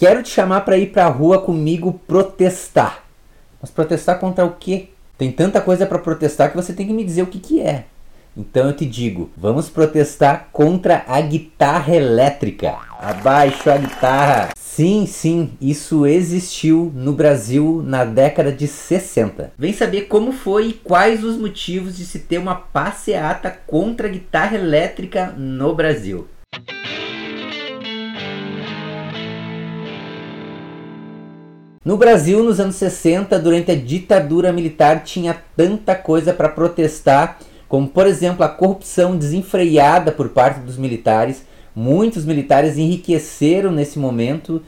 Quero te chamar para ir para a rua comigo protestar. Mas protestar contra o quê? Tem tanta coisa para protestar que você tem que me dizer o que, que é. Então eu te digo, vamos protestar contra a guitarra elétrica. Abaixo a guitarra. Sim, sim, isso existiu no Brasil na década de 60. Vem saber como foi e quais os motivos de se ter uma passeata contra a guitarra elétrica no Brasil. No Brasil, nos anos 60, durante a ditadura militar, tinha tanta coisa para protestar, como por exemplo a corrupção desenfreada por parte dos militares, Muitos militares enriqueceram nesse momento.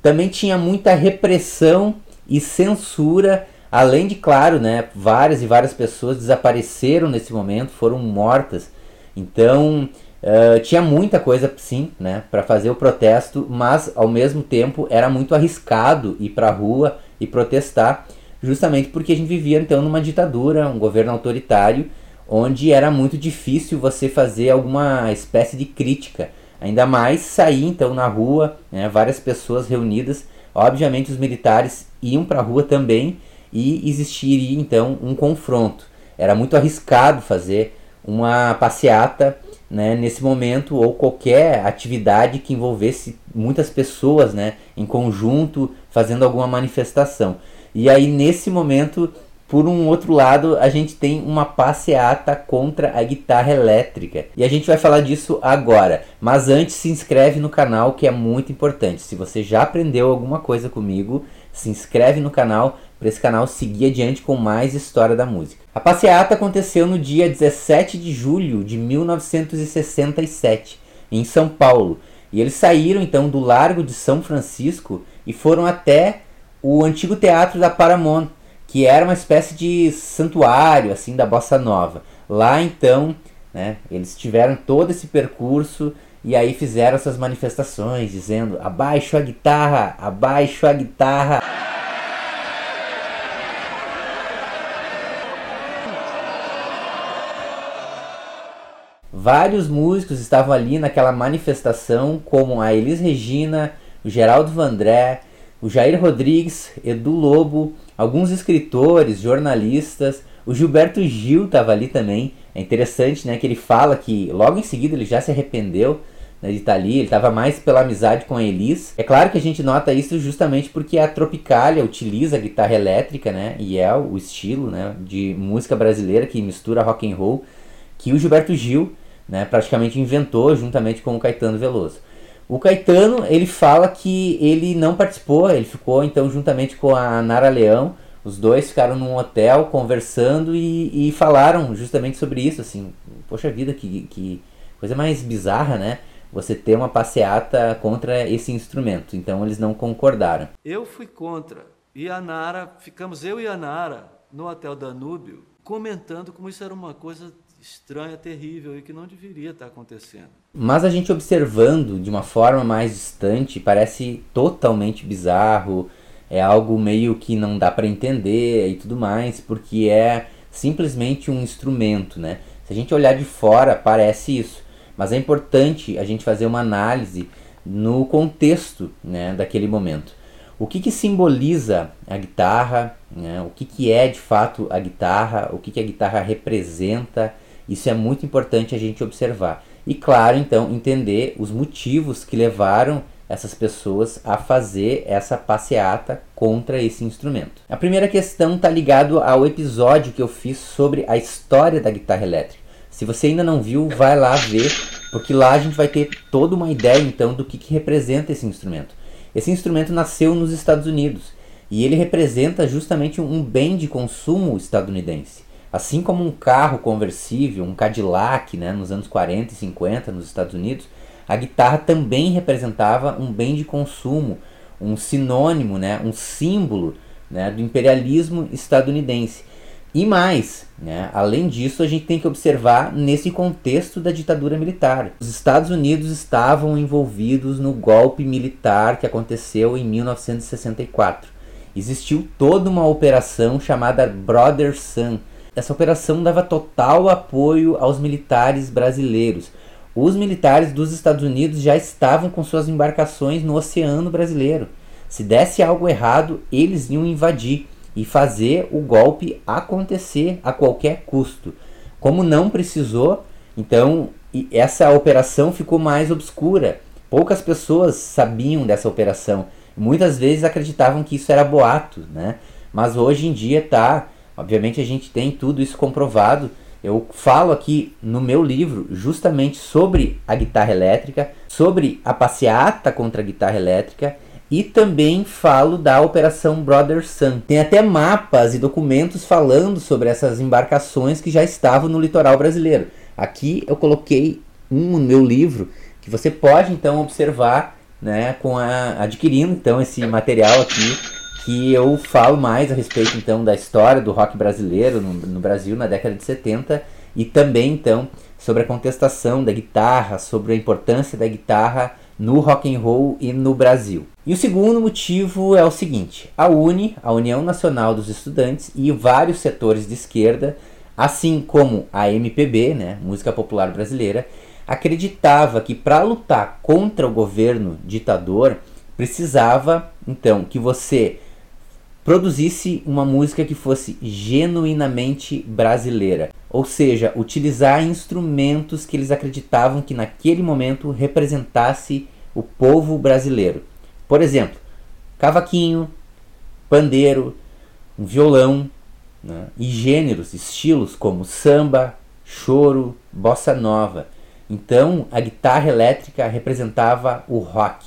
Também tinha muita repressão e censura, além de, claro, né, várias e várias pessoas desapareceram nesse momento, foram mortas. Então, uh, tinha muita coisa, sim, né, para fazer o protesto, mas ao mesmo tempo era muito arriscado ir para a rua e protestar, justamente porque a gente vivia então numa ditadura, um governo autoritário, onde era muito difícil você fazer alguma espécie de crítica Ainda mais sair então na rua, né, várias pessoas reunidas. Obviamente os militares iam para a rua também e existiria então um confronto. Era muito arriscado fazer uma passeata né, nesse momento ou qualquer atividade que envolvesse muitas pessoas né, em conjunto fazendo alguma manifestação. E aí nesse momento por um outro lado, a gente tem uma passeata contra a guitarra elétrica. E a gente vai falar disso agora. Mas antes, se inscreve no canal que é muito importante. Se você já aprendeu alguma coisa comigo, se inscreve no canal para esse canal seguir adiante com mais história da música. A passeata aconteceu no dia 17 de julho de 1967, em São Paulo. E eles saíram então do Largo de São Francisco e foram até o antigo teatro da Paramount que era uma espécie de santuário assim da bossa nova. Lá então, né, eles tiveram todo esse percurso e aí fizeram essas manifestações dizendo: "Abaixo a guitarra, abaixo a guitarra". Vários músicos estavam ali naquela manifestação, como a Elis Regina, o Geraldo Vandré, o Jair Rodrigues, Edu Lobo, alguns escritores, jornalistas, o Gilberto Gil estava ali também. É interessante, né, que ele fala que logo em seguida ele já se arrependeu né, de estar tá ali, ele estava mais pela amizade com a Elis. É claro que a gente nota isso justamente porque a Tropicália utiliza a guitarra elétrica, né, e é o estilo, né, de música brasileira que mistura rock and roll que o Gilberto Gil, né, praticamente inventou juntamente com o Caetano Veloso. O Caetano, ele fala que ele não participou, ele ficou então juntamente com a Nara Leão, os dois ficaram num hotel conversando e, e falaram justamente sobre isso, assim, poxa vida, que, que coisa mais bizarra, né? Você ter uma passeata contra esse instrumento. Então eles não concordaram. Eu fui contra. E a Nara, ficamos eu e a Nara no Hotel Danúbio comentando como isso era uma coisa estranha, terrível e que não deveria estar acontecendo. Mas a gente observando de uma forma mais distante parece totalmente bizarro, é algo meio que não dá para entender e tudo mais, porque é simplesmente um instrumento, né? Se a gente olhar de fora, parece isso, mas é importante a gente fazer uma análise no contexto né, daquele momento. O que, que simboliza a guitarra, né? o que, que é de fato a guitarra, o que, que a guitarra representa, isso é muito importante a gente observar. E claro, então, entender os motivos que levaram essas pessoas a fazer essa passeata contra esse instrumento. A primeira questão está ligado ao episódio que eu fiz sobre a história da guitarra elétrica. Se você ainda não viu, vai lá ver, porque lá a gente vai ter toda uma ideia então do que, que representa esse instrumento. Esse instrumento nasceu nos Estados Unidos e ele representa justamente um bem de consumo estadunidense. Assim como um carro conversível, um Cadillac, né, nos anos 40 e 50 nos Estados Unidos, a guitarra também representava um bem de consumo, um sinônimo, né, um símbolo né, do imperialismo estadunidense. E mais, né, além disso, a gente tem que observar nesse contexto da ditadura militar. Os Estados Unidos estavam envolvidos no golpe militar que aconteceu em 1964. Existiu toda uma operação chamada Brother Sun, essa operação dava total apoio aos militares brasileiros. os militares dos Estados Unidos já estavam com suas embarcações no oceano brasileiro. Se desse algo errado, eles iam invadir e fazer o golpe acontecer a qualquer custo. Como não precisou, então essa operação ficou mais obscura. Poucas pessoas sabiam dessa operação. Muitas vezes acreditavam que isso era boato, né? Mas hoje em dia tá, obviamente a gente tem tudo isso comprovado. Eu falo aqui no meu livro justamente sobre a guitarra elétrica, sobre a passeata contra a guitarra elétrica e também falo da Operação Brother Sun. Tem até mapas e documentos falando sobre essas embarcações que já estavam no litoral brasileiro. Aqui eu coloquei um no meu livro que você pode então observar, né, com a, adquirindo então esse material aqui que eu falo mais a respeito então da história do rock brasileiro no, no Brasil na década de 70 e também então sobre a contestação da guitarra, sobre a importância da guitarra no rock and roll e no Brasil. E o segundo motivo é o seguinte: a UNE, a União Nacional dos Estudantes e vários setores de esquerda, assim como a MPB, né, Música Popular Brasileira, acreditava que para lutar contra o governo ditador precisava então que você produzisse uma música que fosse genuinamente brasileira, ou seja, utilizar instrumentos que eles acreditavam que naquele momento representasse o povo brasileiro. Por exemplo, cavaquinho, pandeiro, um violão né? e gêneros, estilos como samba, choro, bossa nova. Então a guitarra elétrica representava o rock,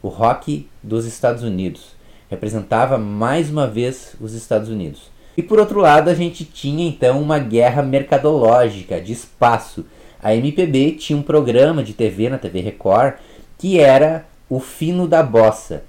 o rock dos Estados Unidos representava mais uma vez os Estados Unidos. E por outro lado, a gente tinha então uma guerra mercadológica de espaço. A MPB tinha um programa de TV na TV Record que era o fino da bossa.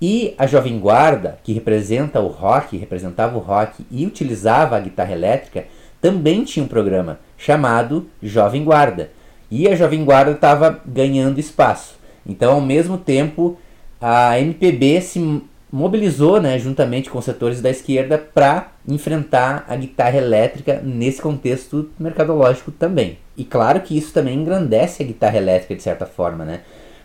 E a Jovem Guarda, que representa o rock, representava o rock e utilizava a guitarra elétrica, também tinha um programa chamado Jovem Guarda. E a Jovem Guarda estava ganhando espaço. Então, ao mesmo tempo, a MPB se mobilizou, né, juntamente com setores da esquerda, para enfrentar a guitarra elétrica nesse contexto mercadológico também. E claro que isso também engrandece a guitarra elétrica de certa forma, né?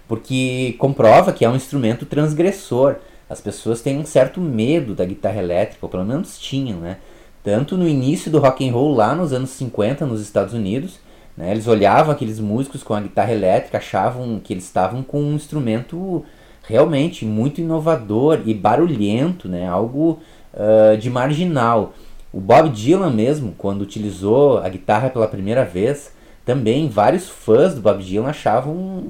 Porque comprova que é um instrumento transgressor. As pessoas têm um certo medo da guitarra elétrica, ou pelo menos tinham, né? Tanto no início do rock and roll lá nos anos 50 nos Estados Unidos, né, eles olhavam aqueles músicos com a guitarra elétrica, achavam que eles estavam com um instrumento realmente muito inovador e barulhento, né? algo uh, de marginal. O Bob Dylan mesmo, quando utilizou a guitarra pela primeira vez, também vários fãs do Bob Dylan achavam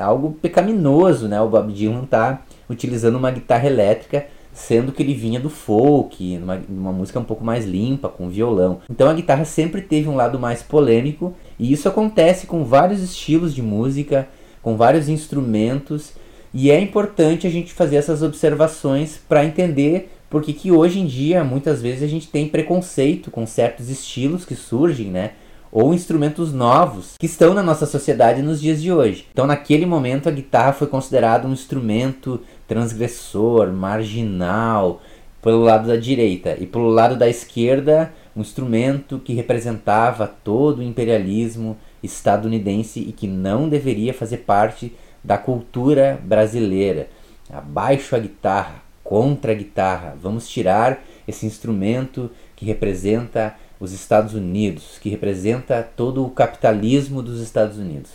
algo pecaminoso, né? O Bob Dylan tá utilizando uma guitarra elétrica, sendo que ele vinha do folk, numa, numa música um pouco mais limpa, com violão. Então a guitarra sempre teve um lado mais polêmico, e isso acontece com vários estilos de música, com vários instrumentos e é importante a gente fazer essas observações para entender porque que hoje em dia muitas vezes a gente tem preconceito com certos estilos que surgem, né? Ou instrumentos novos que estão na nossa sociedade nos dias de hoje. Então, naquele momento, a guitarra foi considerada um instrumento transgressor, marginal, pelo lado da direita, e pelo lado da esquerda, um instrumento que representava todo o imperialismo estadunidense e que não deveria fazer parte da cultura brasileira. Abaixo a guitarra, contra a guitarra. Vamos tirar esse instrumento que representa os Estados Unidos, que representa todo o capitalismo dos Estados Unidos.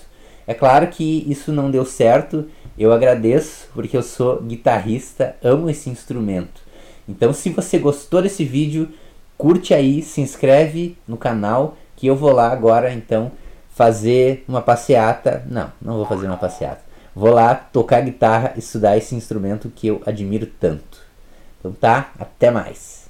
É claro que isso não deu certo, eu agradeço porque eu sou guitarrista, amo esse instrumento. Então, se você gostou desse vídeo, curte aí, se inscreve no canal que eu vou lá agora então fazer uma passeata. Não, não vou fazer uma passeata vou lá tocar guitarra, estudar esse instrumento que eu admiro tanto. Então tá, até mais.